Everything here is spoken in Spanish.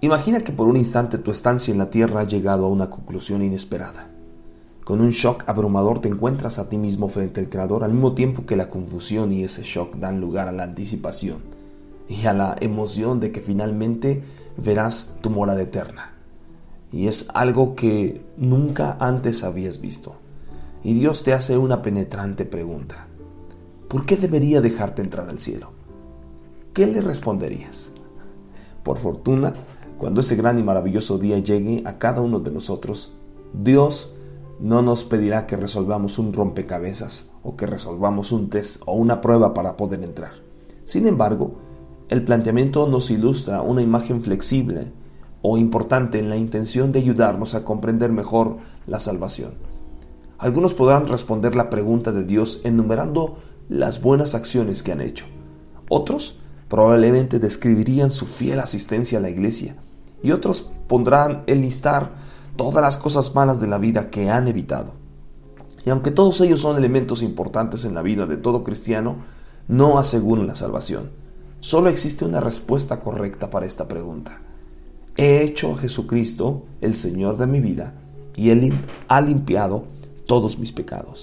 Imagina que por un instante tu estancia en la Tierra ha llegado a una conclusión inesperada. Con un shock abrumador te encuentras a ti mismo frente al Creador al mismo tiempo que la confusión y ese shock dan lugar a la anticipación y a la emoción de que finalmente verás tu morada eterna. Y es algo que nunca antes habías visto. Y Dios te hace una penetrante pregunta. ¿Por qué debería dejarte entrar al cielo? ¿Qué le responderías? Por fortuna, cuando ese gran y maravilloso día llegue a cada uno de nosotros, Dios no nos pedirá que resolvamos un rompecabezas o que resolvamos un test o una prueba para poder entrar. Sin embargo, el planteamiento nos ilustra una imagen flexible o importante en la intención de ayudarnos a comprender mejor la salvación. Algunos podrán responder la pregunta de Dios enumerando las buenas acciones que han hecho. Otros probablemente describirían su fiel asistencia a la iglesia y otros pondrán el listar todas las cosas malas de la vida que han evitado. Y aunque todos ellos son elementos importantes en la vida de todo cristiano, no aseguran la salvación. Solo existe una respuesta correcta para esta pregunta. He hecho a Jesucristo el Señor de mi vida y Él ha limpiado todos mis pecados.